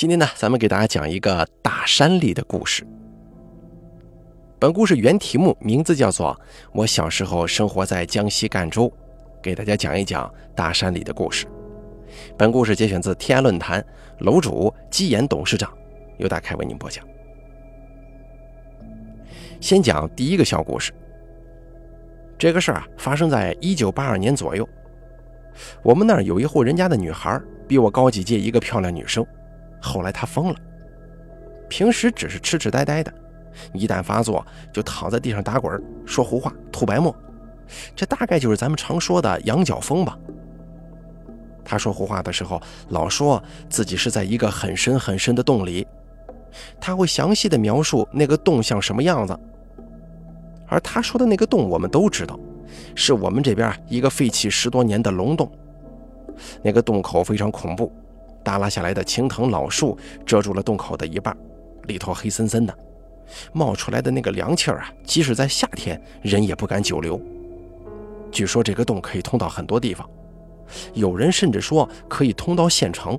今天呢，咱们给大家讲一个大山里的故事。本故事原题目名字叫做《我小时候生活在江西赣州》，给大家讲一讲大山里的故事。本故事节选自天涯论坛，楼主基岩董事长由大开为您播讲。先讲第一个小故事。这个事儿啊，发生在一九八二年左右。我们那儿有一户人家的女孩，比我高几届，一个漂亮女生。后来他疯了，平时只是痴痴呆呆的，一旦发作就躺在地上打滚，说胡话，吐白沫。这大概就是咱们常说的羊角风吧。他说胡话的时候，老说自己是在一个很深很深的洞里，他会详细的描述那个洞像什么样子。而他说的那个洞，我们都知道，是我们这边一个废弃十多年的龙洞。那个洞口非常恐怖，耷拉下来的青藤老树遮住了洞口的一半，里头黑森森的，冒出来的那个凉气儿啊，即使在夏天，人也不敢久留。据说这个洞可以通到很多地方，有人甚至说可以通到县城，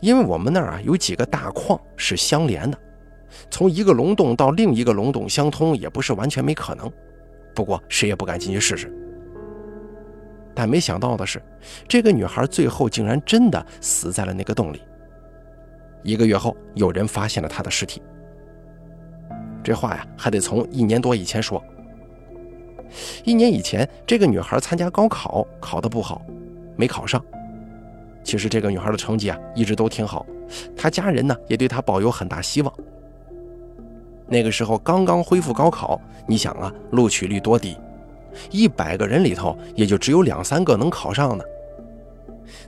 因为我们那儿啊有几个大矿是相连的。从一个龙洞到另一个龙洞相通也不是完全没可能，不过谁也不敢进去试试。但没想到的是，这个女孩最后竟然真的死在了那个洞里。一个月后，有人发现了她的尸体。这话呀，还得从一年多以前说。一年以前，这个女孩参加高考，考得不好，没考上。其实这个女孩的成绩啊，一直都挺好，她家人呢也对她抱有很大希望。那个时候刚刚恢复高考，你想啊，录取率多低，一百个人里头也就只有两三个能考上呢。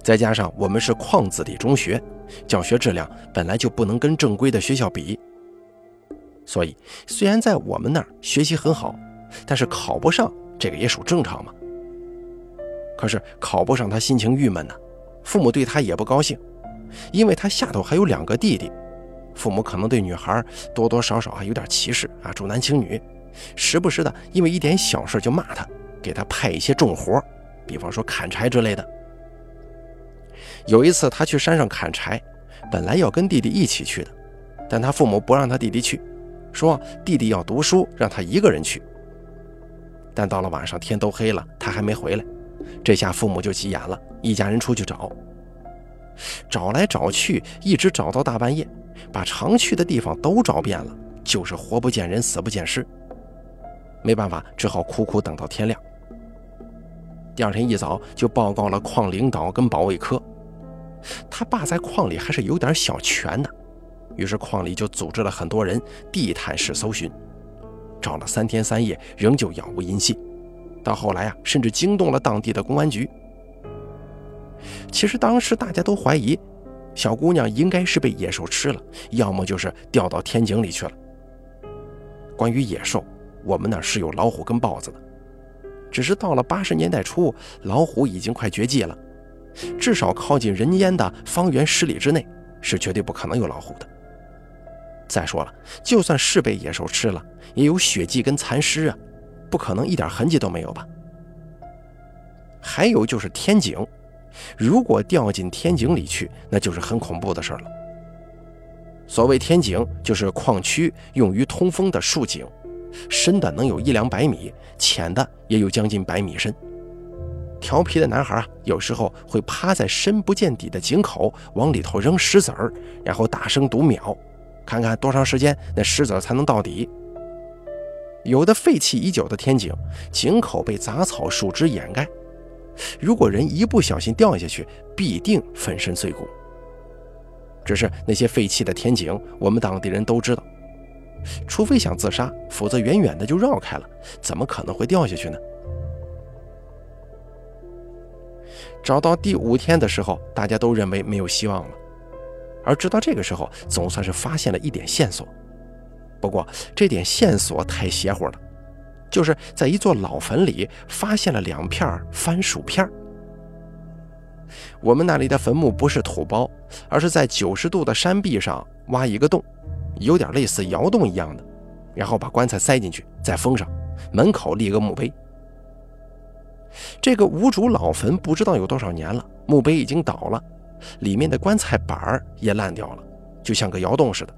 再加上我们是矿子弟中学，教学质量本来就不能跟正规的学校比，所以虽然在我们那儿学习很好，但是考不上这个也属正常嘛。可是考不上，他心情郁闷呢，父母对他也不高兴，因为他下头还有两个弟弟。父母可能对女孩多多少少还有点歧视啊，重男轻女，时不时的因为一点小事就骂他，给他派一些重活，比方说砍柴之类的。有一次他去山上砍柴，本来要跟弟弟一起去的，但他父母不让他弟弟去，说弟弟要读书，让他一个人去。但到了晚上天都黑了，他还没回来，这下父母就急眼了，一家人出去找，找来找去，一直找到大半夜。把常去的地方都找遍了，就是活不见人，死不见尸。没办法，只好苦苦等到天亮。第二天一早就报告了矿领导跟保卫科。他爸在矿里还是有点小权的，于是矿里就组织了很多人地毯式搜寻，找了三天三夜，仍旧杳无音信。到后来啊，甚至惊动了当地的公安局。其实当时大家都怀疑。小姑娘应该是被野兽吃了，要么就是掉到天井里去了。关于野兽，我们那是有老虎跟豹子的，只是到了八十年代初，老虎已经快绝迹了，至少靠近人烟的方圆十里之内是绝对不可能有老虎的。再说了，就算是被野兽吃了，也有血迹跟残尸啊，不可能一点痕迹都没有吧？还有就是天井。如果掉进天井里去，那就是很恐怖的事了。所谓天井，就是矿区用于通风的竖井，深的能有一两百米，浅的也有将近百米深。调皮的男孩啊，有时候会趴在深不见底的井口，往里头扔石子儿，然后大声读秒，看看多长时间那石子才能到底。有的废弃已久的天井，井口被杂草、树枝掩盖。如果人一不小心掉下去，必定粉身碎骨。只是那些废弃的天井，我们当地人都知道，除非想自杀，否则远远的就绕开了，怎么可能会掉下去呢？找到第五天的时候，大家都认为没有希望了，而直到这个时候，总算是发现了一点线索。不过这点线索太邪乎了。就是在一座老坟里发现了两片番薯片我们那里的坟墓不是土包，而是在九十度的山壁上挖一个洞，有点类似窑洞一样的，然后把棺材塞进去，再封上，门口立个墓碑。这个无主老坟不知道有多少年了，墓碑已经倒了，里面的棺材板也烂掉了，就像个窑洞似的。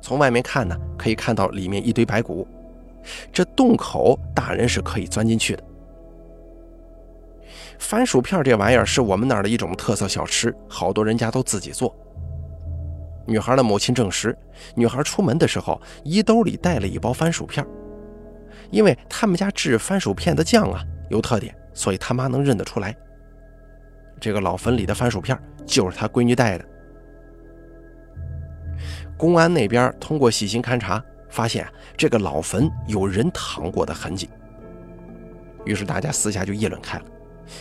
从外面看呢，可以看到里面一堆白骨。这洞口大人是可以钻进去的。番薯片这玩意儿是我们那儿的一种特色小吃，好多人家都自己做。女孩的母亲证实，女孩出门的时候衣兜里带了一包番薯片，因为他们家制番薯片的酱啊有特点，所以他妈能认得出来。这个老坟里的番薯片就是他闺女带的。公安那边通过细心勘查，发现这个老坟有人躺过的痕迹。于是大家私下就议论开了，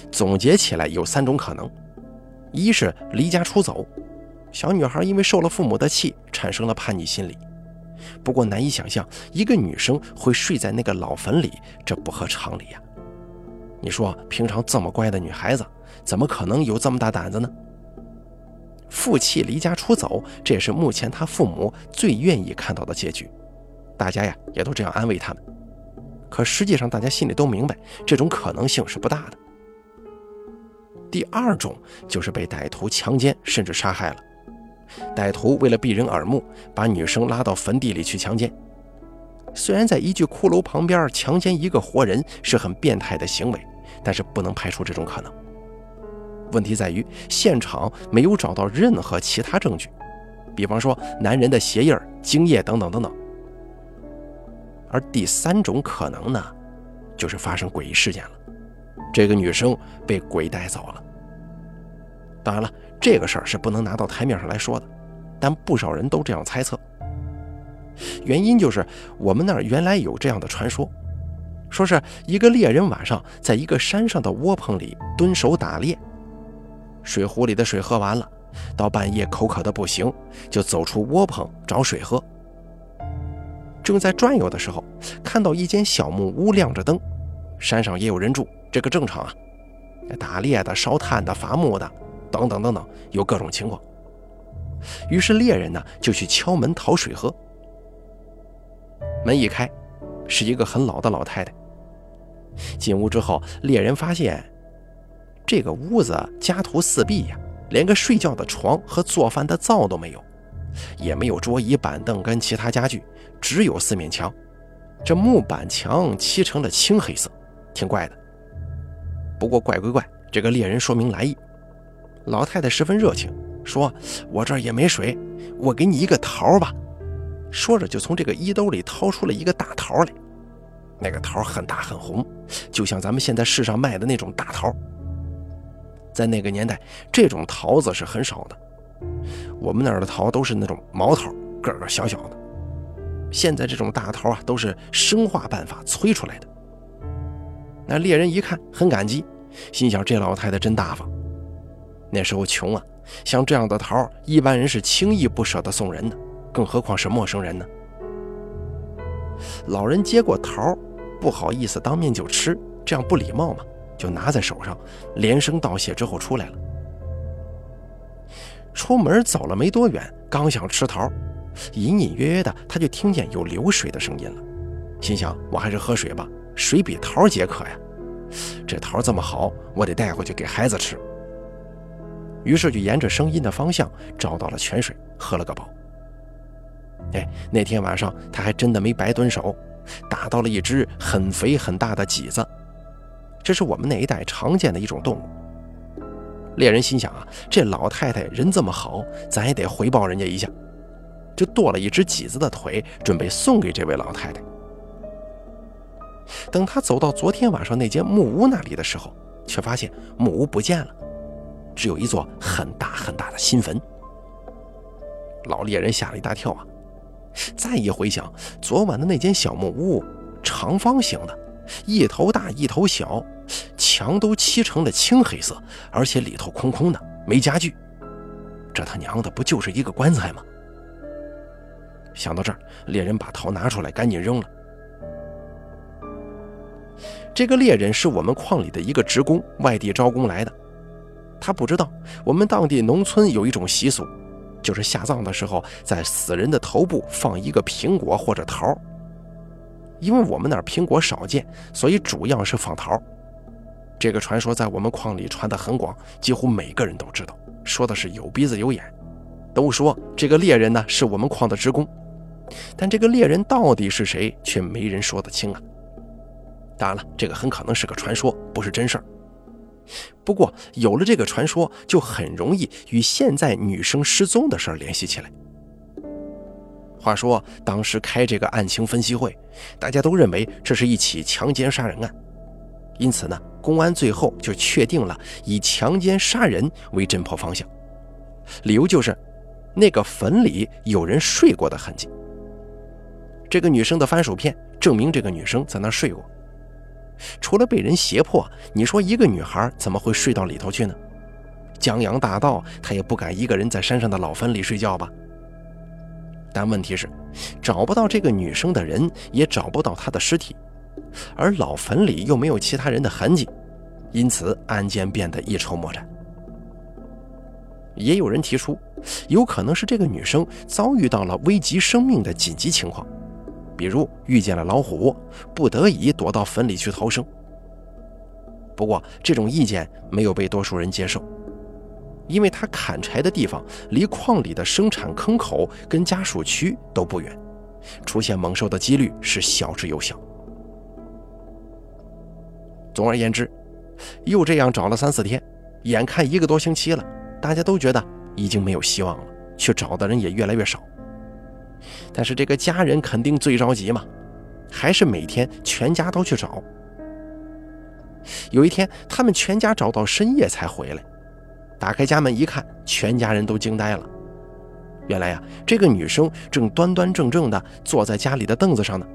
总结起来有三种可能：一是离家出走，小女孩因为受了父母的气，产生了叛逆心理。不过难以想象一个女生会睡在那个老坟里，这不合常理呀。你说平常这么乖的女孩子，怎么可能有这么大胆子呢？负气离家出走，这也是目前她父母最愿意看到的结局。大家呀，也都这样安慰他们。可实际上，大家心里都明白，这种可能性是不大的。第二种就是被歹徒强奸，甚至杀害了。歹徒为了避人耳目，把女生拉到坟地里去强奸。虽然在一具骷髅旁边强奸一个活人是很变态的行为，但是不能排除这种可能。问题在于现场没有找到任何其他证据，比方说男人的鞋印、精液等等等等。而第三种可能呢，就是发生诡异事件了，这个女生被鬼带走了。当然了，这个事儿是不能拿到台面上来说的，但不少人都这样猜测。原因就是我们那儿原来有这样的传说，说是一个猎人晚上在一个山上的窝棚里蹲守打猎，水壶里的水喝完了，到半夜口渴的不行，就走出窝棚找水喝。正在转悠的时候，看到一间小木屋亮着灯，山上也有人住，这个正常啊。打猎的、烧炭的、伐木的，等等等等，有各种情况。于是猎人呢就去敲门讨水喝。门一开，是一个很老的老太太。进屋之后，猎人发现这个屋子家徒四壁呀，连个睡觉的床和做饭的灶都没有，也没有桌椅板凳跟其他家具。只有四面墙，这木板墙漆成了青黑色，挺怪的。不过怪归怪，这个猎人说明来意。老太太十分热情，说：“我这儿也没水，我给你一个桃吧。”说着就从这个衣兜里掏出了一个大桃来。那个桃很大很红，就像咱们现在市上卖的那种大桃。在那个年代，这种桃子是很少的。我们那儿的桃都是那种毛桃，个个小小的。现在这种大桃啊，都是生化办法催出来的。那猎人一看，很感激，心想这老太太真大方。那时候穷啊，像这样的桃，一般人是轻易不舍得送人的，更何况是陌生人呢？老人接过桃，不好意思当面就吃，这样不礼貌嘛，就拿在手上，连声道谢之后出来了。出门走了没多远，刚想吃桃。隐隐约约的，他就听见有流水的声音了，心想：我还是喝水吧，水比桃解渴呀。这桃这么好，我得带回去给孩子吃。于是就沿着声音的方向找到了泉水，喝了个饱。哎，那天晚上他还真的没白蹲守，打到了一只很肥很大的麂子，这是我们那一带常见的一种动物。猎人心想啊，这老太太人这么好，咱也得回报人家一下。就剁了一只麂子的腿，准备送给这位老太太。等他走到昨天晚上那间木屋那里的时候，却发现木屋不见了，只有一座很大很大的新坟。老猎人吓了一大跳啊！再一回想，昨晚的那间小木屋，长方形的，一头大一头小，墙都漆成了青黑色，而且里头空空的，没家具。这他娘的不就是一个棺材吗？想到这儿，猎人把桃拿出来，赶紧扔了。这个猎人是我们矿里的一个职工，外地招工来的。他不知道我们当地农村有一种习俗，就是下葬的时候，在死人的头部放一个苹果或者桃。因为我们那苹果少见，所以主要是放桃。这个传说在我们矿里传得很广，几乎每个人都知道，说的是有鼻子有眼，都说这个猎人呢是我们矿的职工，但这个猎人到底是谁，却没人说得清啊。当然了，这个很可能是个传说，不是真事儿。不过有了这个传说，就很容易与现在女生失踪的事儿联系起来。话说当时开这个案情分析会，大家都认为这是一起强奸杀人案，因此呢，公安最后就确定了以强奸杀人为侦破方向。理由就是那个坟里有人睡过的痕迹。这个女生的番薯片证明这个女生在那睡过。除了被人胁迫，你说一个女孩怎么会睡到里头去呢？江洋大盗，他也不敢一个人在山上的老坟里睡觉吧？但问题是，找不到这个女生的人，也找不到她的尸体，而老坟里又没有其他人的痕迹，因此案件变得一筹莫展。也有人提出，有可能是这个女生遭遇到了危及生命的紧急情况。比如遇见了老虎，不得已躲到坟里去逃生。不过这种意见没有被多数人接受，因为他砍柴的地方离矿里的生产坑口跟家属区都不远，出现猛兽的几率是小之又小。总而言之，又这样找了三四天，眼看一个多星期了，大家都觉得已经没有希望了，去找的人也越来越少。但是这个家人肯定最着急嘛，还是每天全家都去找。有一天，他们全家找到深夜才回来，打开家门一看，全家人都惊呆了。原来呀，这个女生正端端正正地坐在家里的凳子上呢。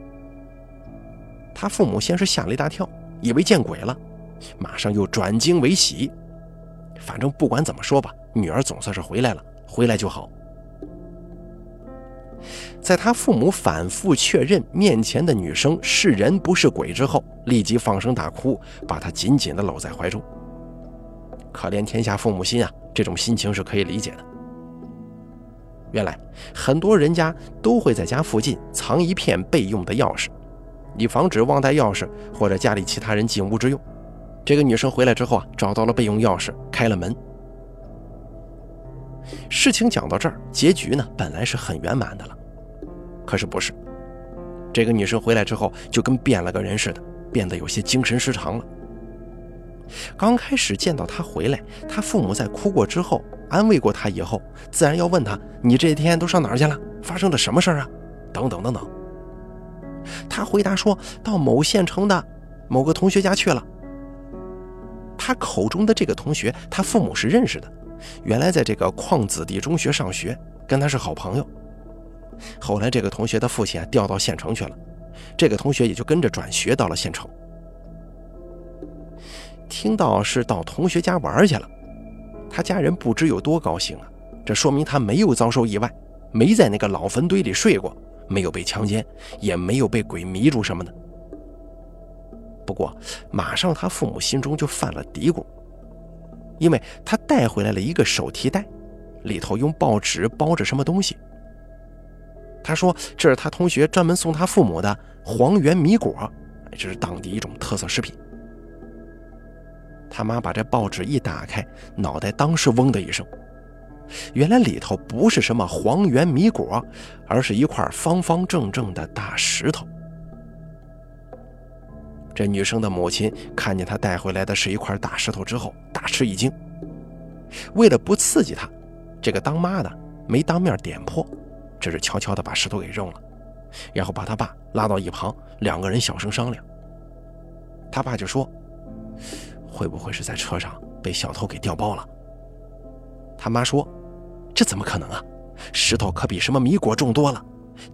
他父母先是吓了一大跳，以为见鬼了，马上又转惊为喜。反正不管怎么说吧，女儿总算是回来了，回来就好。在他父母反复确认面前的女生是人不是鬼之后，立即放声大哭，把她紧紧地搂在怀中。可怜天下父母心啊，这种心情是可以理解的。原来很多人家都会在家附近藏一片备用的钥匙，以防止忘带钥匙或者家里其他人进屋之用。这个女生回来之后啊，找到了备用钥匙，开了门。事情讲到这儿，结局呢本来是很圆满的了。可是不是，这个女生回来之后就跟变了个人似的，变得有些精神失常了。刚开始见到她回来，她父母在哭过之后，安慰过她以后，自然要问她：“你这天都上哪儿去了？发生了什么事儿啊？”等等等等。她回答说到某县城的某个同学家去了。她口中的这个同学，她父母是认识的，原来在这个矿子弟中学上学，跟他是好朋友。后来，这个同学的父亲调到县城去了，这个同学也就跟着转学到了县城。听到是到同学家玩去了，他家人不知有多高兴啊！这说明他没有遭受意外，没在那个老坟堆里睡过，没有被强奸，也没有被鬼迷住什么的。不过，马上他父母心中就犯了嘀咕，因为他带回来了一个手提袋，里头用报纸包着什么东西。他说：“这是他同学专门送他父母的黄圆米果，这是当地一种特色食品。”他妈把这报纸一打开，脑袋当时嗡的一声，原来里头不是什么黄圆米果，而是一块方方正正的大石头。这女生的母亲看见他带回来的是一块大石头之后，大吃一惊。为了不刺激他，这个当妈的没当面点破。只是悄悄地把石头给扔了，然后把他爸拉到一旁，两个人小声商量。他爸就说：“会不会是在车上被小偷给调包了？”他妈说：“这怎么可能啊？石头可比什么米果重多了，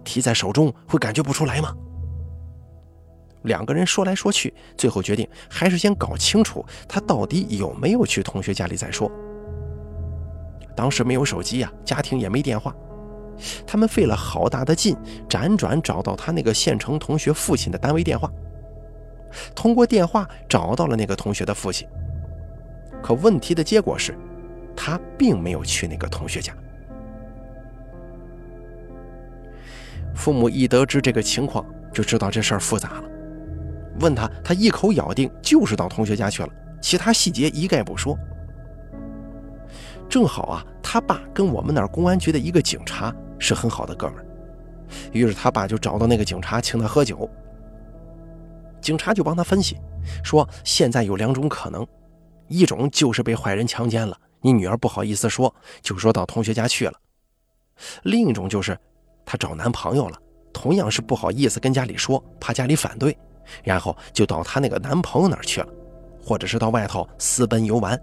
提在手中会感觉不出来吗？”两个人说来说去，最后决定还是先搞清楚他到底有没有去同学家里再说。当时没有手机呀，家庭也没电话。他们费了好大的劲，辗转找到他那个县城同学父亲的单位电话。通过电话找到了那个同学的父亲，可问题的结果是，他并没有去那个同学家。父母一得知这个情况，就知道这事儿复杂了，问他，他一口咬定就是到同学家去了，其他细节一概不说。正好啊，他爸跟我们那儿公安局的一个警察是很好的哥们儿，于是他爸就找到那个警察，请他喝酒。警察就帮他分析，说现在有两种可能，一种就是被坏人强奸了，你女儿不好意思说，就说到同学家去了；另一种就是她找男朋友了，同样是不好意思跟家里说，怕家里反对，然后就到她那个男朋友那儿去了，或者是到外头私奔游玩，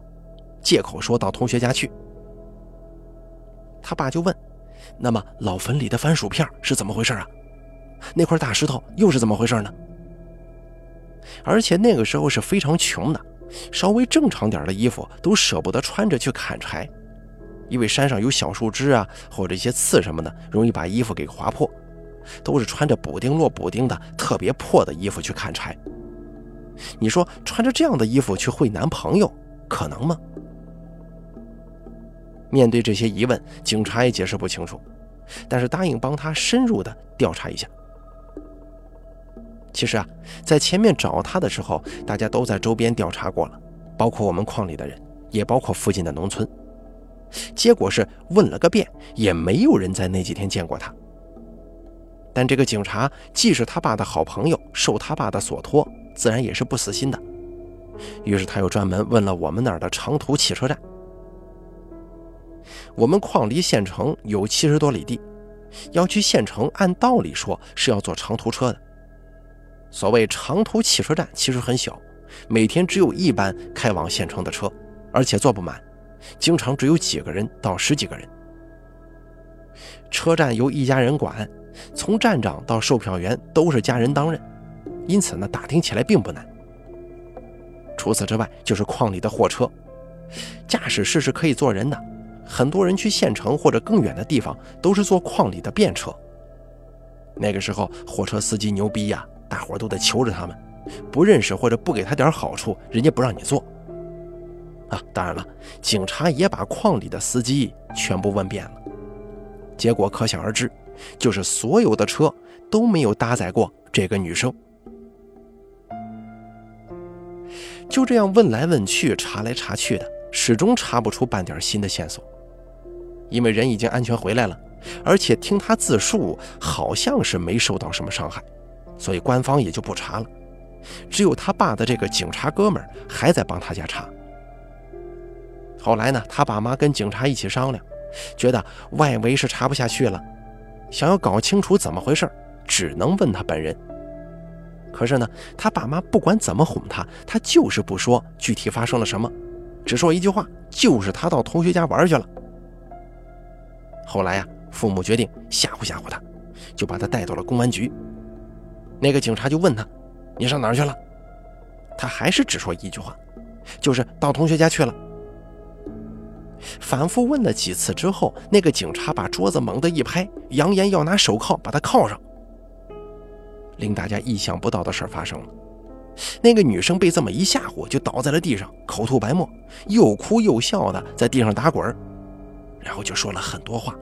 借口说到同学家去。他爸就问：“那么老坟里的番薯片是怎么回事啊？那块大石头又是怎么回事呢？”而且那个时候是非常穷的，稍微正常点的衣服都舍不得穿着去砍柴，因为山上有小树枝啊，或者一些刺什么的，容易把衣服给划破，都是穿着补丁落补丁的特别破的衣服去砍柴。你说穿着这样的衣服去会男朋友，可能吗？面对这些疑问，警察也解释不清楚，但是答应帮他深入的调查一下。其实啊，在前面找他的时候，大家都在周边调查过了，包括我们矿里的人，也包括附近的农村。结果是问了个遍，也没有人在那几天见过他。但这个警察既是他爸的好朋友，受他爸的所托，自然也是不死心的。于是他又专门问了我们那儿的长途汽车站。我们矿离县城有七十多里地，要去县城，按道理说是要坐长途车的。所谓长途汽车站其实很小，每天只有一班开往县城的车，而且坐不满，经常只有几个人到十几个人。车站由一家人管，从站长到售票员都是家人担任，因此呢打听起来并不难。除此之外，就是矿里的货车，驾驶室是可以坐人的，很多人去县城或者更远的地方都是坐矿里的便车。那个时候货车司机牛逼呀！大伙都得求着他们，不认识或者不给他点好处，人家不让你坐。啊，当然了，警察也把矿里的司机全部问遍了，结果可想而知，就是所有的车都没有搭载过这个女生。就这样问来问去，查来查去的，始终查不出半点新的线索，因为人已经安全回来了，而且听他自述，好像是没受到什么伤害。所以官方也就不查了，只有他爸的这个警察哥们儿还在帮他家查。后来呢，他爸妈跟警察一起商量，觉得外围是查不下去了，想要搞清楚怎么回事，只能问他本人。可是呢，他爸妈不管怎么哄他，他就是不说具体发生了什么，只说一句话，就是他到同学家玩去了。后来呀，父母决定吓唬吓唬他，就把他带到了公安局。那个警察就问他：“你上哪儿去了？”他还是只说一句话，就是到同学家去了。反复问了几次之后，那个警察把桌子猛地一拍，扬言要拿手铐把他铐上。令大家意想不到的事发生了，那个女生被这么一吓唬，就倒在了地上，口吐白沫，又哭又笑的在地上打滚儿然后就说了很多话，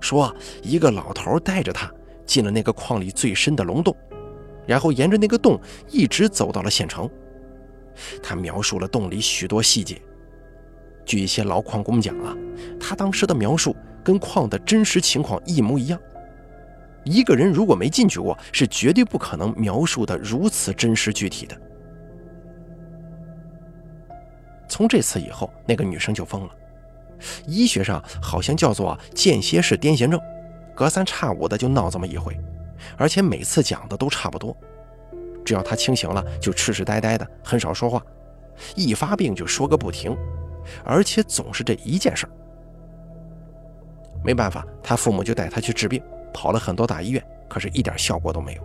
说一个老头带着她进了那个矿里最深的龙洞。然后沿着那个洞一直走到了县城。他描述了洞里许多细节。据一些老矿工讲啊，他当时的描述跟矿的真实情况一模一样。一个人如果没进去过，是绝对不可能描述的如此真实具体的。从这次以后，那个女生就疯了。医学上好像叫做间歇式癫痫症，隔三差五的就闹这么一回。而且每次讲的都差不多，只要他清醒了，就痴痴呆呆的，很少说话；一发病就说个不停，而且总是这一件事儿。没办法，他父母就带他去治病，跑了很多大医院，可是一点效果都没有。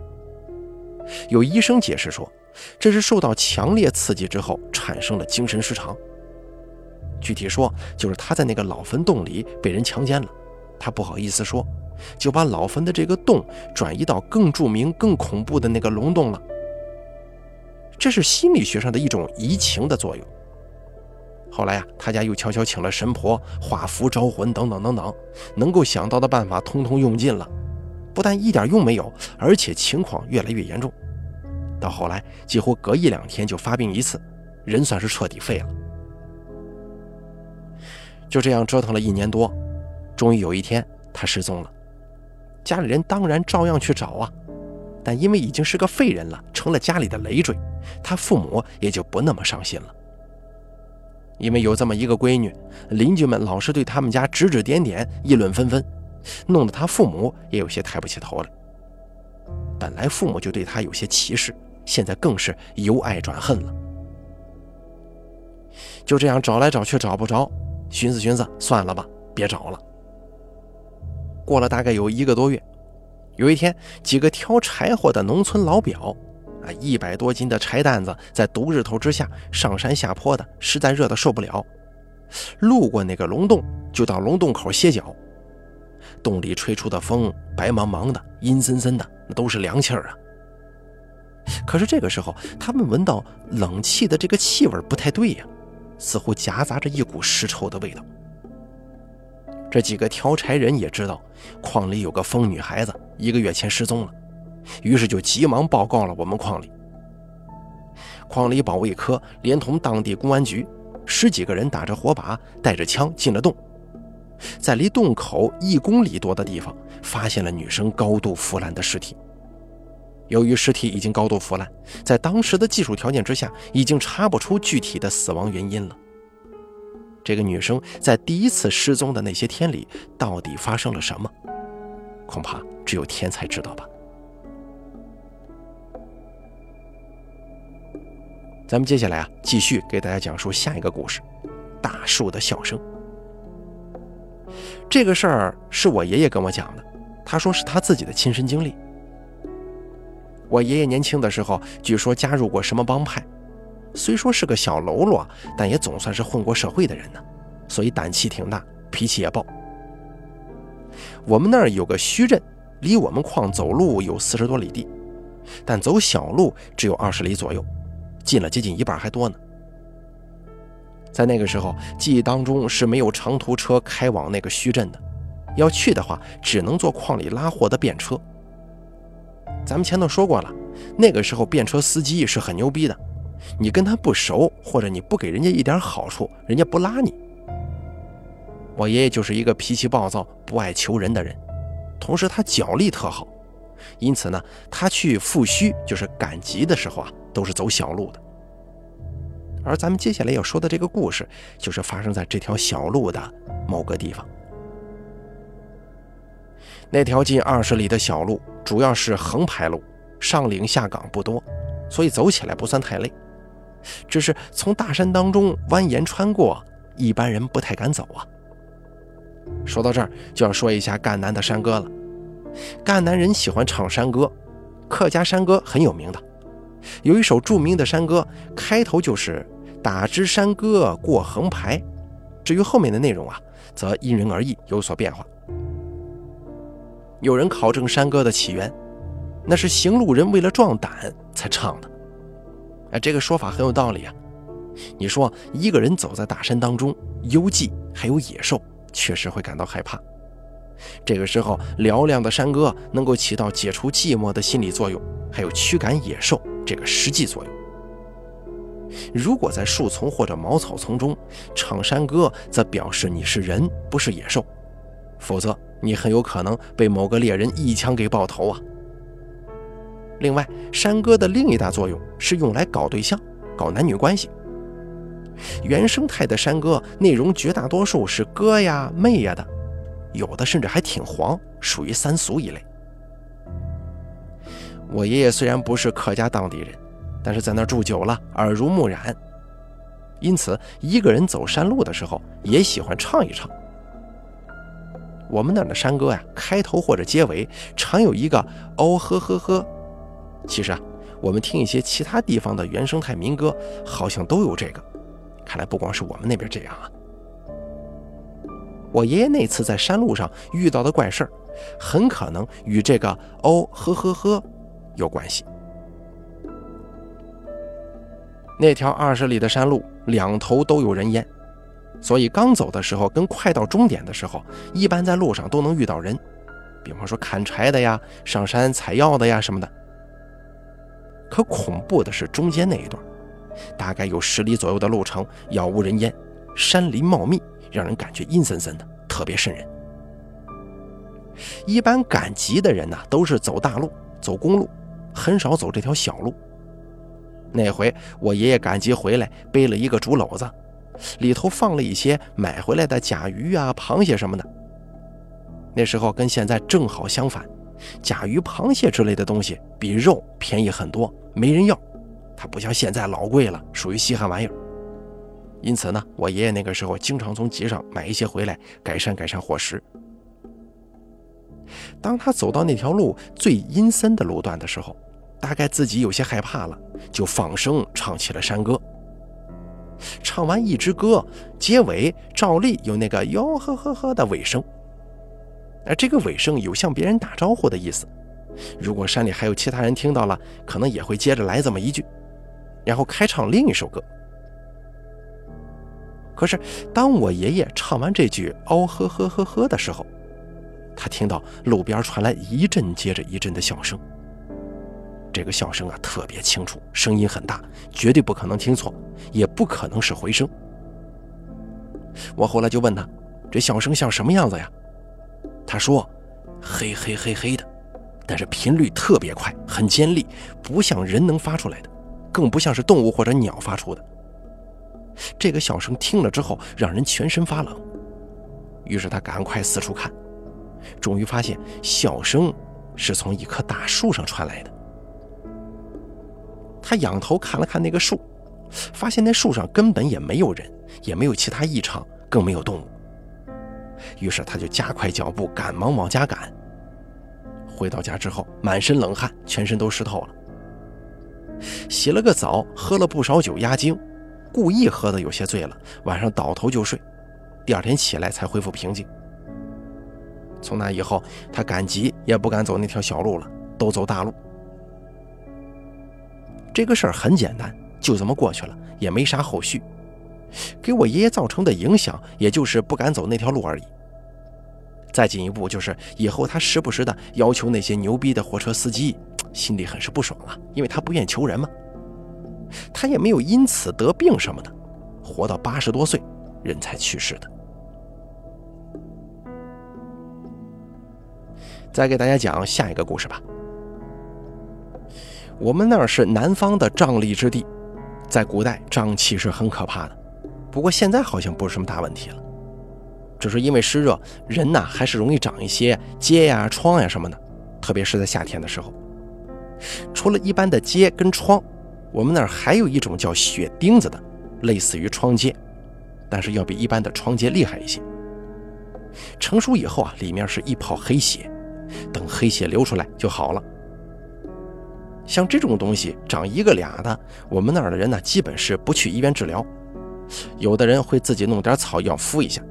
有医生解释说，这是受到强烈刺激之后产生了精神失常。具体说，就是他在那个老坟洞里被人强奸了，他不好意思说。就把老坟的这个洞转移到更著名、更恐怖的那个龙洞了。这是心理学上的一种移情的作用。后来呀，他家又悄悄请了神婆、画符招魂等等等等，能够想到的办法通通用尽了，不但一点用没有，而且情况越来越严重。到后来，几乎隔一两天就发病一次，人算是彻底废了。就这样折腾了一年多，终于有一天他失踪了。家里人当然照样去找啊，但因为已经是个废人了，成了家里的累赘，他父母也就不那么伤心了。因为有这么一个闺女，邻居们老是对他们家指指点点，议论纷纷，弄得他父母也有些抬不起头来。本来父母就对他有些歧视，现在更是由爱转恨了。就这样找来找去找不着，寻思寻思，算了吧，别找了。过了大概有一个多月，有一天，几个挑柴火的农村老表，啊，一百多斤的柴担子在毒日头之下上山下坡的，实在热得受不了，路过那个龙洞，就到龙洞口歇脚。洞里吹出的风白茫茫的，阴森森的，那都是凉气儿啊。可是这个时候，他们闻到冷气的这个气味不太对呀。似乎夹杂着一股尸臭的味道。这几个挑柴人也知道矿里有个疯女孩子，一个月前失踪了，于是就急忙报告了我们矿里。矿里保卫科连同当地公安局十几个人打着火把，带着枪进了洞，在离洞口一公里多的地方，发现了女生高度腐烂的尸体。由于尸体已经高度腐烂，在当时的技术条件之下，已经查不出具体的死亡原因了。这个女生在第一次失踪的那些天里，到底发生了什么？恐怕只有天才知道吧。咱们接下来啊，继续给大家讲述下一个故事：大树的笑声。这个事儿是我爷爷跟我讲的，他说是他自己的亲身经历。我爷爷年轻的时候，据说加入过什么帮派，虽说是个小喽啰，但也总算是混过社会的人呢，所以胆气挺大，脾气也暴。我们那儿有个虚镇，离我们矿走路有四十多里地，但走小路只有二十里左右，进了接近一半还多呢。在那个时候，记忆当中是没有长途车开往那个墟镇的，要去的话，只能坐矿里拉货的便车。咱们前头说过了，那个时候便车司机是很牛逼的，你跟他不熟，或者你不给人家一点好处，人家不拉你。我爷爷就是一个脾气暴躁、不爱求人的人，同时他脚力特好，因此呢，他去复墟就是赶集的时候啊，都是走小路的。而咱们接下来要说的这个故事，就是发生在这条小路的某个地方。那条近二十里的小路主要是横排路，上岭下岗不多，所以走起来不算太累。只是从大山当中蜿蜒穿过，一般人不太敢走啊。说到这儿，就要说一下赣南的山歌了。赣南人喜欢唱山歌，客家山歌很有名的，有一首著名的山歌，开头就是“打支山歌过横排”，至于后面的内容啊，则因人而异，有所变化。有人考证山歌的起源，那是行路人为了壮胆才唱的。哎，这个说法很有道理啊。你说一个人走在大山当中，幽寂还有野兽，确实会感到害怕。这个时候，嘹亮的山歌能够起到解除寂寞的心理作用，还有驱赶野兽这个实际作用。如果在树丛或者茅草丛中唱山歌，则表示你是人，不是野兽。否则，你很有可能被某个猎人一枪给爆头啊！另外，山歌的另一大作用是用来搞对象、搞男女关系。原生态的山歌内容绝大多数是歌呀、妹呀的，有的甚至还挺黄，属于三俗一类。我爷爷虽然不是客家当地人，但是在那住久了，耳濡目染，因此一个人走山路的时候也喜欢唱一唱。我们那儿的山歌呀，开头或者结尾常有一个哦呵呵呵。其实啊，我们听一些其他地方的原生态民歌，好像都有这个。看来不光是我们那边这样啊。我爷爷那次在山路上遇到的怪事儿，很可能与这个哦呵呵呵有关系。那条二十里的山路两头都有人烟。所以刚走的时候，跟快到终点的时候，一般在路上都能遇到人，比方说砍柴的呀、上山采药的呀什么的。可恐怖的是中间那一段，大概有十里左右的路程，杳无人烟，山林茂密，让人感觉阴森森的，特别瘆人。一般赶集的人呢，都是走大路、走公路，很少走这条小路。那回我爷爷赶集回来，背了一个竹篓子，里头放了一些买回来的甲鱼啊、螃蟹什么的。那时候跟现在正好相反，甲鱼、螃蟹之类的东西比肉便宜很多，没人要。它不像现在老贵了，属于稀罕玩意儿。因此呢，我爷爷那个时候经常从集上买一些回来，改善改善伙食。当他走到那条路最阴森的路段的时候，大概自己有些害怕了，就放声唱起了山歌。唱完一支歌，结尾照例有那个吆喝呵呵的尾声。而这个尾声有向别人打招呼的意思。如果山里还有其他人听到了，可能也会接着来这么一句，然后开唱另一首歌。可是当我爷爷唱完这句哦呵呵呵呵的时候，他听到路边传来一阵接着一阵的笑声。这个笑声啊，特别清楚，声音很大，绝对不可能听错，也不可能是回声。我后来就问他，这笑声像什么样子呀？他说，嘿嘿嘿嘿的，但是频率特别快，很尖利，不像人能发出来的，更不像是动物或者鸟发出的。这个笑声听了之后，让人全身发冷。于是他赶快四处看，终于发现笑声是从一棵大树上传来的。他仰头看了看那个树，发现那树上根本也没有人，也没有其他异常，更没有动物。于是他就加快脚步，赶忙往家赶。回到家之后，满身冷汗，全身都湿透了。洗了个澡，喝了不少酒压惊，故意喝的有些醉了，晚上倒头就睡。第二天起来才恢复平静。从那以后，他赶集也不敢走那条小路了，都走大路。这个事儿很简单，就这么过去了，也没啥后续。给我爷爷造成的影响，也就是不敢走那条路而已。再进一步，就是以后他时不时的要求那些牛逼的货车司机，心里很是不爽啊，因为他不愿求人嘛。他也没有因此得病什么的，活到八十多岁，人才去世的。再给大家讲下一个故事吧。我们那儿是南方的瘴疠之地，在古代瘴气是很可怕的，不过现在好像不是什么大问题了，只是因为湿热，人呐还是容易长一些疖呀、疮呀什么的，特别是在夏天的时候。除了一般的疖跟疮，我们那儿还有一种叫血钉子的，类似于疮疖，但是要比一般的疮疖厉害一些。成熟以后啊，里面是一泡黑血，等黑血流出来就好了。像这种东西长一个俩的，我们那儿的人呢，基本是不去医院治疗，有的人会自己弄点草药敷一下，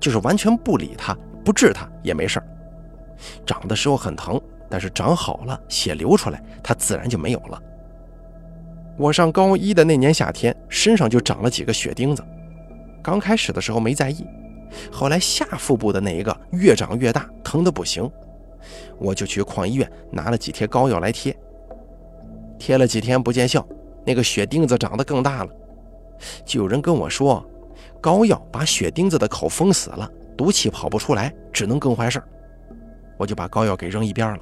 就是完全不理它，不治它也没事儿。长的时候很疼，但是长好了，血流出来，它自然就没有了。我上高一的那年夏天，身上就长了几个血钉子，刚开始的时候没在意，后来下腹部的那一个越长越大，疼得不行，我就去矿医院拿了几贴膏药来贴。贴了几天不见效，那个血钉子长得更大了。就有人跟我说，膏药把血钉子的口封死了，毒气跑不出来，只能更坏事我就把膏药给扔一边了。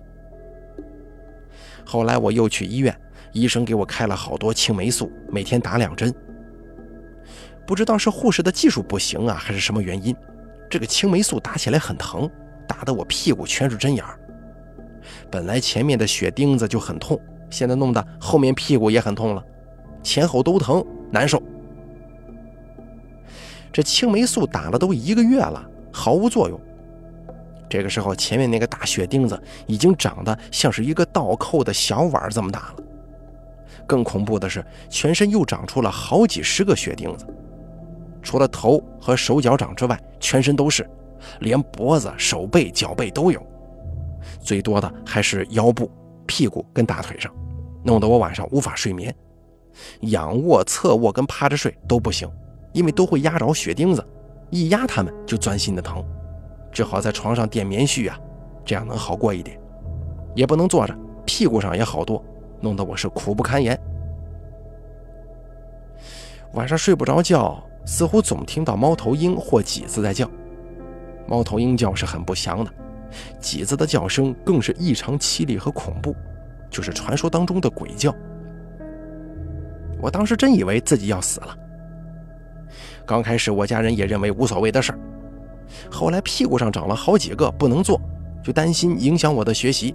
后来我又去医院，医生给我开了好多青霉素，每天打两针。不知道是护士的技术不行啊，还是什么原因，这个青霉素打起来很疼，打得我屁股全是针眼儿。本来前面的血钉子就很痛。现在弄得后面屁股也很痛了，前后都疼，难受。这青霉素打了都一个月了，毫无作用。这个时候，前面那个大血钉子已经长得像是一个倒扣的小碗这么大了。更恐怖的是，全身又长出了好几十个血钉子，除了头和手脚掌之外，全身都是，连脖子、手背、脚背都有。最多的还是腰部。屁股跟大腿上，弄得我晚上无法睡眠，仰卧、侧卧跟趴着睡都不行，因为都会压着血钉子，一压它们就钻心的疼，只好在床上垫棉絮啊，这样能好过一点。也不能坐着，屁股上也好多，弄得我是苦不堪言。晚上睡不着觉，似乎总听到猫头鹰或几子在叫。猫头鹰叫是很不祥的，几子的叫声更是异常凄厉和恐怖，就是传说当中的鬼叫。我当时真以为自己要死了。刚开始我家人也认为无所谓的事儿，后来屁股上长了好几个不能坐，就担心影响我的学习。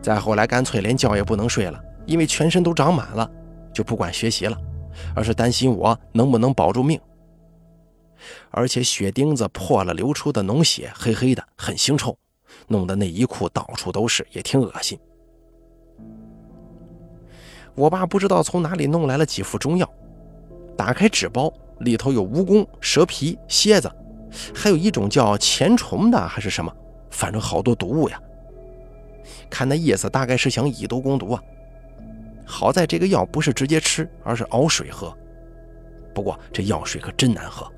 再后来干脆连觉也不能睡了，因为全身都长满了，就不管学习了，而是担心我能不能保住命。而且血钉子破了流出的脓血，黑黑的，很腥臭，弄得内衣裤到处都是，也挺恶心。我爸不知道从哪里弄来了几副中药，打开纸包，里头有蜈蚣、蛇皮、蝎子，还有一种叫钱虫的还是什么，反正好多毒物呀。看那意思，大概是想以毒攻毒啊。好在这个药不是直接吃，而是熬水喝。不过这药水可真难喝，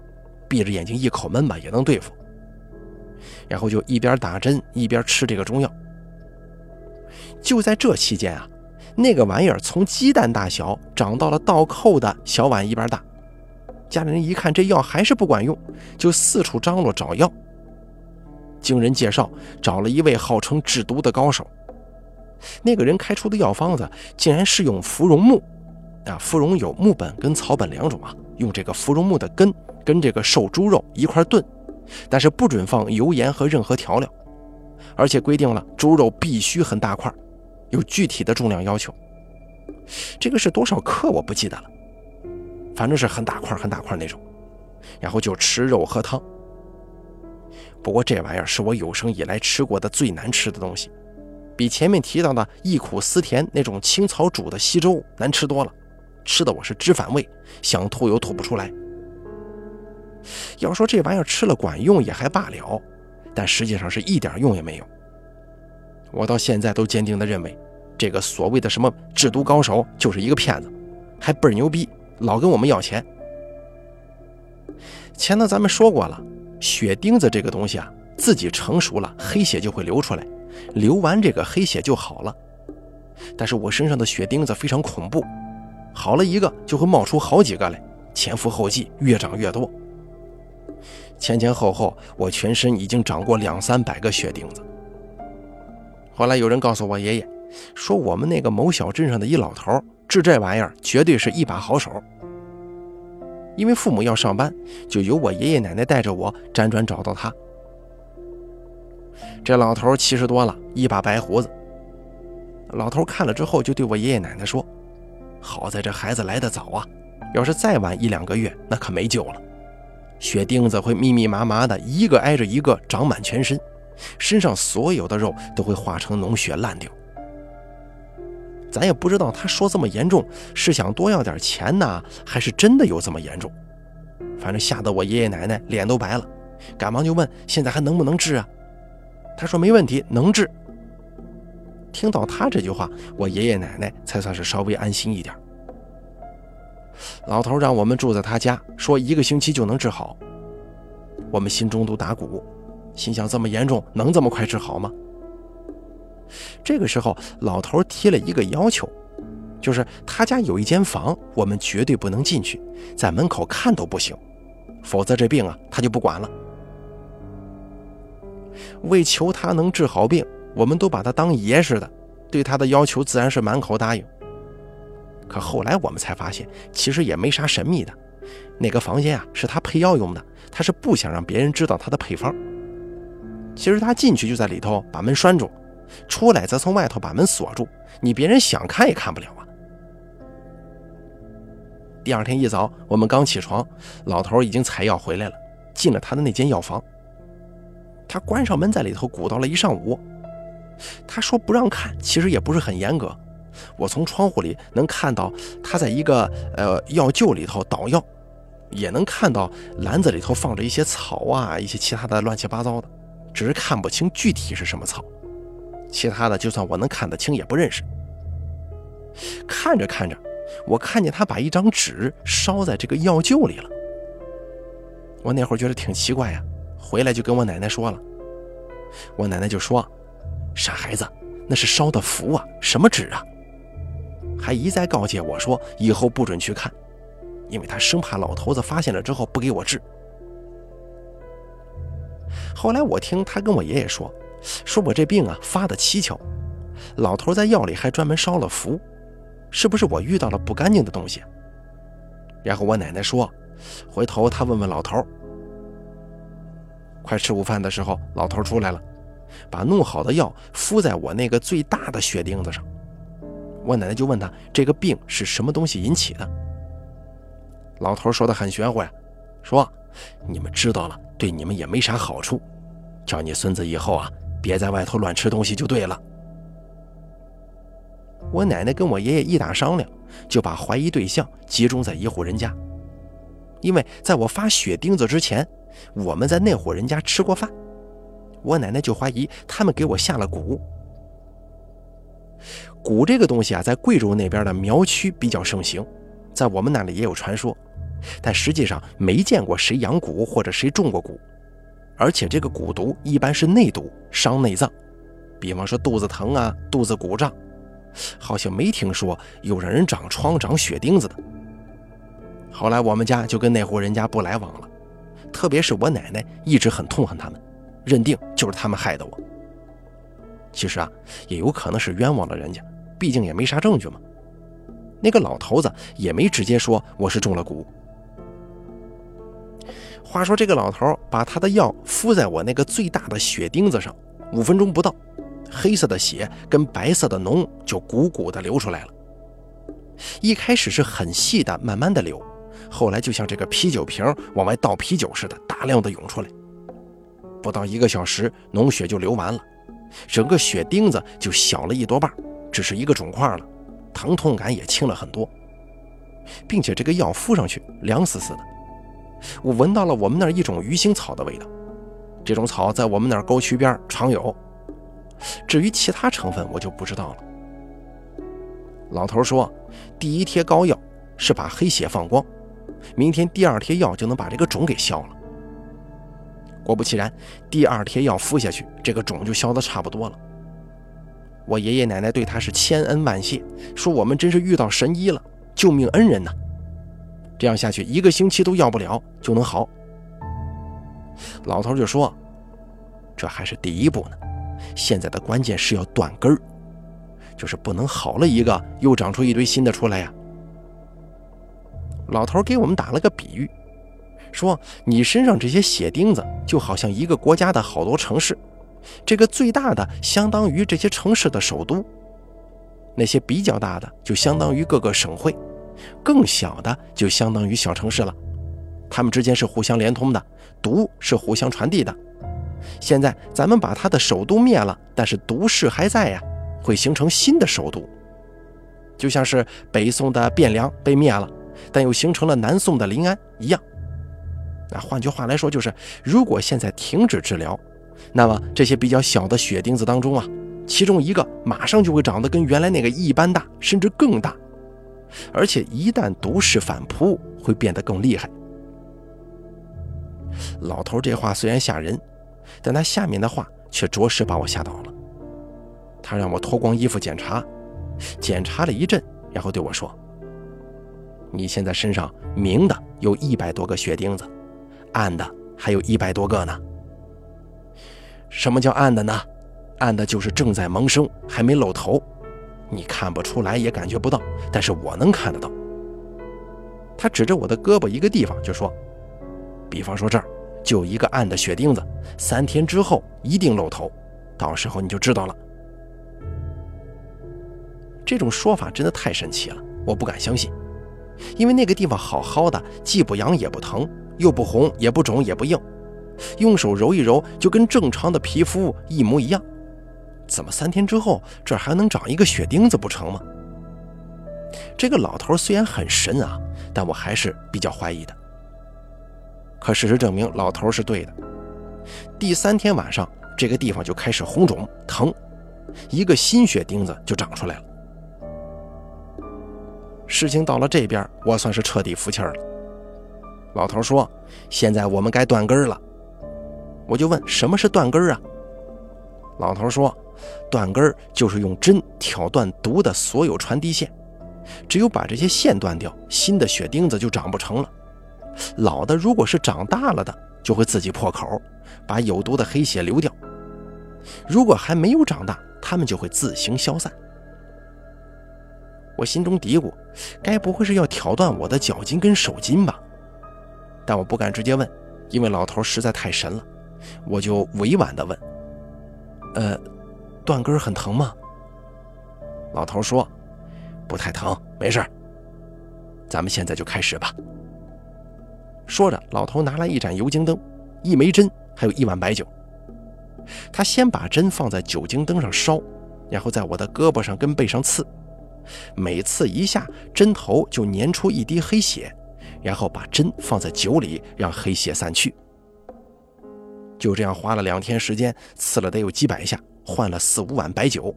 闭着眼睛一口闷吧也能对付。然后就一边打针一边吃这个中药。就在这期间啊。那个玩意儿从鸡蛋大小长到了倒扣的小碗一般大，家里人一看这药还是不管用，就四处张罗找药。经人介绍，找了一位号称制毒的高手。那个人开出的药方子竟然是用芙蓉木，啊，芙蓉有木本跟草本两种啊，用这个芙蓉木的根跟这个瘦猪肉一块炖，但是不准放油盐和任何调料，而且规定了猪肉必须很大块。有具体的重量要求，这个是多少克我不记得了，反正是很大块很大块那种，然后就吃肉喝汤。不过这玩意儿是我有生以来吃过的最难吃的东西，比前面提到的忆苦思甜那种青草煮的稀粥难吃多了，吃的我是直反胃，想吐又吐不出来。要说这玩意儿吃了管用也还罢了，但实际上是一点用也没有。我到现在都坚定地认为，这个所谓的什么制毒高手就是一个骗子，还倍儿牛逼，老跟我们要钱。前头咱们说过了，血钉子这个东西啊，自己成熟了，黑血就会流出来，流完这个黑血就好了。但是我身上的血钉子非常恐怖，好了一个就会冒出好几个来，前赴后继，越长越多。前前后后，我全身已经长过两三百个血钉子。后来有人告诉我爷爷，说我们那个某小镇上的一老头治这玩意儿绝对是一把好手。因为父母要上班，就由我爷爷奶奶带着我辗转找到他。这老头七十多了，一把白胡子。老头看了之后，就对我爷爷奶奶说：“好在这孩子来得早啊，要是再晚一两个月，那可没救了。血钉子会密密麻麻的，一个挨着一个长满全身。”身上所有的肉都会化成脓血烂掉，咱也不知道他说这么严重是想多要点钱呢，还是真的有这么严重。反正吓得我爷爷奶奶脸都白了，赶忙就问现在还能不能治啊？他说没问题，能治。听到他这句话，我爷爷奶奶才算是稍微安心一点。老头让我们住在他家，说一个星期就能治好。我们心中都打鼓。心想这么严重，能这么快治好吗？这个时候，老头提了一个要求，就是他家有一间房，我们绝对不能进去，在门口看都不行，否则这病啊，他就不管了。为求他能治好病，我们都把他当爷似的，对他的要求自然是满口答应。可后来我们才发现，其实也没啥神秘的，那个房间啊，是他配药用的，他是不想让别人知道他的配方。其实他进去就在里头把门拴住，出来则从外头把门锁住，你别人想看也看不了啊。第二天一早，我们刚起床，老头已经采药回来了，进了他的那间药房。他关上门，在里头鼓捣了一上午。他说不让看，其实也不是很严格。我从窗户里能看到他在一个呃药臼里头捣药，也能看到篮子里头放着一些草啊，一些其他的乱七八糟的。只是看不清具体是什么草，其他的就算我能看得清也不认识。看着看着，我看见他把一张纸烧在这个药臼里了。我那会儿觉得挺奇怪呀，回来就跟我奶奶说了。我奶奶就说：“傻孩子，那是烧的符啊，什么纸啊？”还一再告诫我说：“以后不准去看。”因为他生怕老头子发现了之后不给我治。后来我听他跟我爷爷说，说我这病啊发的蹊跷，老头在药里还专门烧了符，是不是我遇到了不干净的东西？然后我奶奶说，回头她问问老头。快吃午饭的时候，老头出来了，把弄好的药敷在我那个最大的血钉子上。我奶奶就问他这个病是什么东西引起的。老头说的很玄乎呀，说你们知道了，对你们也没啥好处，叫你孙子以后啊别在外头乱吃东西就对了。我奶奶跟我爷爷一打商量，就把怀疑对象集中在一户人家，因为在我发血钉子之前，我们在那户人家吃过饭，我奶奶就怀疑他们给我下了蛊。蛊这个东西啊，在贵州那边的苗区比较盛行，在我们那里也有传说，但实际上没见过谁养蛊或者谁中过蛊，而且这个蛊毒一般是内毒，伤内脏，比方说肚子疼啊、肚子鼓胀，好像没听说有让人长疮、长血钉子的。后来我们家就跟那户人家不来往了，特别是我奶奶一直很痛恨他们，认定就是他们害的我。其实啊，也有可能是冤枉了人家，毕竟也没啥证据嘛。那个老头子也没直接说我是中了蛊。话说这个老头把他的药敷在我那个最大的血钉子上，五分钟不到，黑色的血跟白色的脓就鼓鼓的流出来了。一开始是很细的，慢慢的流，后来就像这个啤酒瓶往外倒啤酒似的，大量的涌出来。不到一个小时，脓血就流完了。整个血钉子就小了一多半，只是一个肿块了，疼痛感也轻了很多，并且这个药敷上去凉丝丝的。我闻到了我们那儿一种鱼腥草的味道，这种草在我们那儿沟渠边常有。至于其他成分，我就不知道了。老头说，第一贴膏药是把黑血放光，明天第二贴药就能把这个肿给消了。果不其然，第二天药敷下去，这个肿就消得差不多了。我爷爷奶奶对他是千恩万谢，说我们真是遇到神医了，救命恩人呐！这样下去一个星期都要不了就能好。老头就说：“这还是第一步呢，现在的关键是要断根儿，就是不能好了一个又长出一堆新的出来呀。”老头给我们打了个比喻。说你身上这些血钉子就好像一个国家的好多城市，这个最大的相当于这些城市的首都，那些比较大的就相当于各个省会，更小的就相当于小城市了。它们之间是互相连通的，毒是互相传递的。现在咱们把它的首都灭了，但是毒势还在呀，会形成新的首都，就像是北宋的汴梁被灭了，但又形成了南宋的临安一样。那换句话来说，就是如果现在停止治疗，那么这些比较小的血钉子当中啊，其中一个马上就会长得跟原来那个一般大，甚至更大，而且一旦毒势反扑，会变得更厉害。老头这话虽然吓人，但他下面的话却着实把我吓到了。他让我脱光衣服检查，检查了一阵，然后对我说：“你现在身上明的有一百多个血钉子。”暗的还有一百多个呢。什么叫暗的呢？暗的就是正在萌生，还没露头，你看不出来也感觉不到，但是我能看得到。他指着我的胳膊一个地方就说：“比方说这儿就一个暗的血钉子，三天之后一定露头，到时候你就知道了。”这种说法真的太神奇了，我不敢相信，因为那个地方好好的，既不痒也不疼。又不红，也不肿，也不硬，用手揉一揉，就跟正常的皮肤一模一样。怎么三天之后这还能长一个血钉子不成吗？这个老头虽然很神啊，但我还是比较怀疑的。可事实证明，老头是对的。第三天晚上，这个地方就开始红肿疼，一个新血钉子就长出来了。事情到了这边，我算是彻底服气了。老头说：“现在我们该断根了。”我就问：“什么是断根啊？”老头说：“断根就是用针挑断毒的所有传递线，只有把这些线断掉，新的血钉子就长不成了。老的如果是长大了的，就会自己破口，把有毒的黑血流掉；如果还没有长大，它们就会自行消散。我心中嘀咕：该不会是要挑断我的脚筋跟手筋吧？但我不敢直接问，因为老头实在太神了。我就委婉地问：“呃，断根很疼吗？”老头说：“不太疼，没事。咱们现在就开始吧。”说着，老头拿来一盏油精灯、一枚针，还有一碗白酒。他先把针放在酒精灯上烧，然后在我的胳膊上跟背上刺，每次一下，针头就粘出一滴黑血，然后把针放在酒里，让黑血散去。就这样花了两天时间，刺了得有几百下，换了四五碗白酒。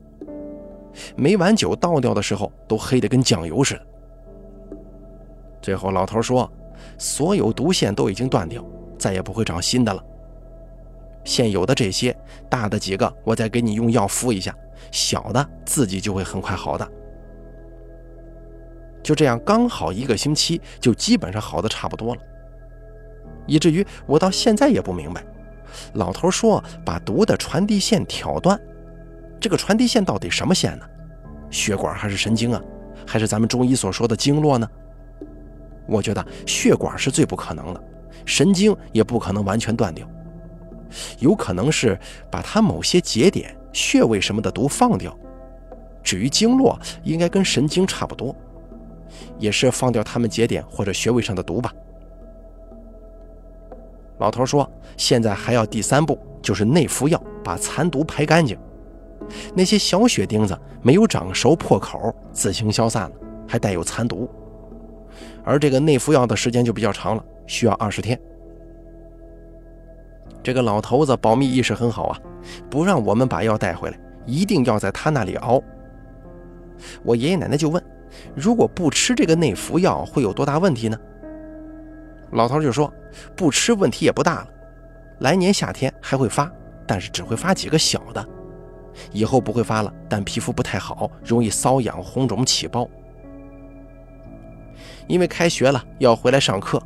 每碗酒倒掉的时候，都黑得跟酱油似的。最后，老头说：“所有毒线都已经断掉，再也不会长新的了。现有的这些大的几个，我再给你用药敷一下；小的自己就会很快好的。”就这样，刚好一个星期，就基本上好的差不多了。以至于我到现在也不明白，老头说把毒的传递线挑断。这个传递线到底什么线呢？血管还是神经啊？还是咱们中医所说的经络呢？我觉得血管是最不可能的，神经也不可能完全断掉，有可能是把它某些节点、穴位什么的毒放掉。至于经络，应该跟神经差不多，也是放掉他们节点或者穴位上的毒吧。老头说，现在还要第三步，就是内服药，把残毒排干净。那些小血钉子没有长熟破口，自行消散了，还带有残毒。而这个内服药的时间就比较长了，需要二十天。这个老头子保密意识很好啊，不让我们把药带回来，一定要在他那里熬。我爷爷奶奶就问：如果不吃这个内服药，会有多大问题呢？老头就说：不吃问题也不大了，来年夏天还会发，但是只会发几个小的。以后不会发了，但皮肤不太好，容易瘙痒、红肿、起包。因为开学了要回来上课，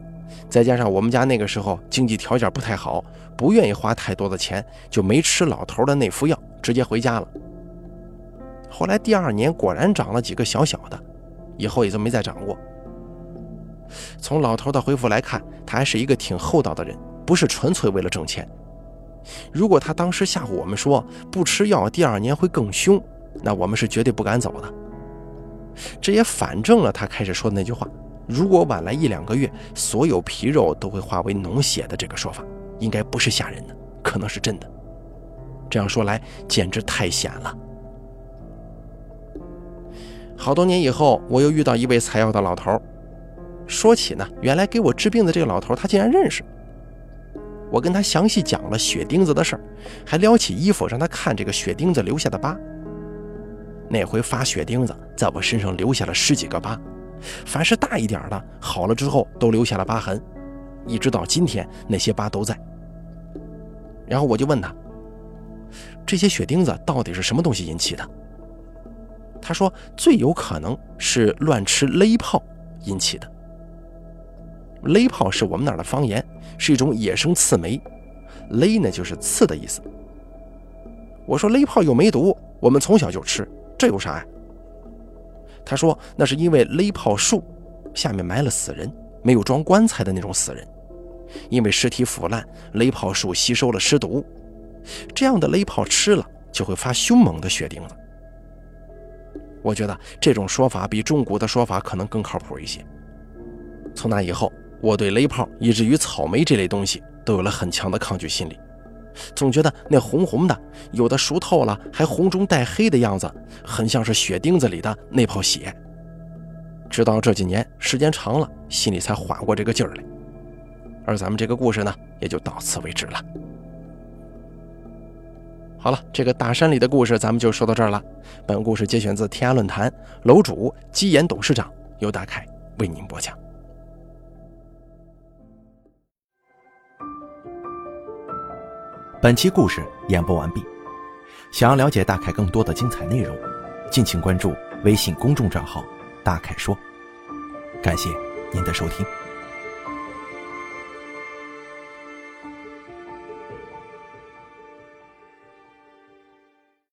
再加上我们家那个时候经济条件不太好，不愿意花太多的钱，就没吃老头的内服药，直接回家了。后来第二年果然长了几个小小的，以后也就没再长过。从老头的回复来看，他还是一个挺厚道的人，不是纯粹为了挣钱。如果他当时吓唬我们说不吃药，第二年会更凶，那我们是绝对不敢走的。这也反证了他开始说的那句话：如果晚来一两个月，所有皮肉都会化为脓血的这个说法，应该不是吓人的，可能是真的。这样说来，简直太险了。好多年以后，我又遇到一位采药的老头，说起呢，原来给我治病的这个老头，他竟然认识。我跟他详细讲了血钉子的事儿，还撩起衣服让他看这个血钉子留下的疤。那回发血钉子，在我身上留下了十几个疤，凡是大一点的，好了之后都留下了疤痕，一直到今天那些疤都在。然后我就问他，这些血钉子到底是什么东西引起的？他说最有可能是乱吃勒炮引起的。勒炮是我们那儿的方言，是一种野生刺梅。勒呢就是刺的意思。我说勒炮又没毒，我们从小就吃，这有啥呀？他说那是因为勒炮树下面埋了死人，没有装棺材的那种死人，因为尸体腐烂，勒炮树吸收了尸毒，这样的勒炮吃了就会发凶猛的血钉子。我觉得这种说法比中古的说法可能更靠谱一些。从那以后。我对雷炮以至于草莓这类东西都有了很强的抗拒心理，总觉得那红红的，有的熟透了还红中带黑的样子，很像是血钉子里的那泡血。直到这几年时间长了，心里才缓过这个劲儿来。而咱们这个故事呢，也就到此为止了。好了，这个大山里的故事咱们就说到这儿了。本故事节选自天涯论坛，楼主基岩董事长由大凯为您播讲。本期故事演播完毕。想要了解大凯更多的精彩内容，敬请关注微信公众账号。大凯说。感谢您的收听。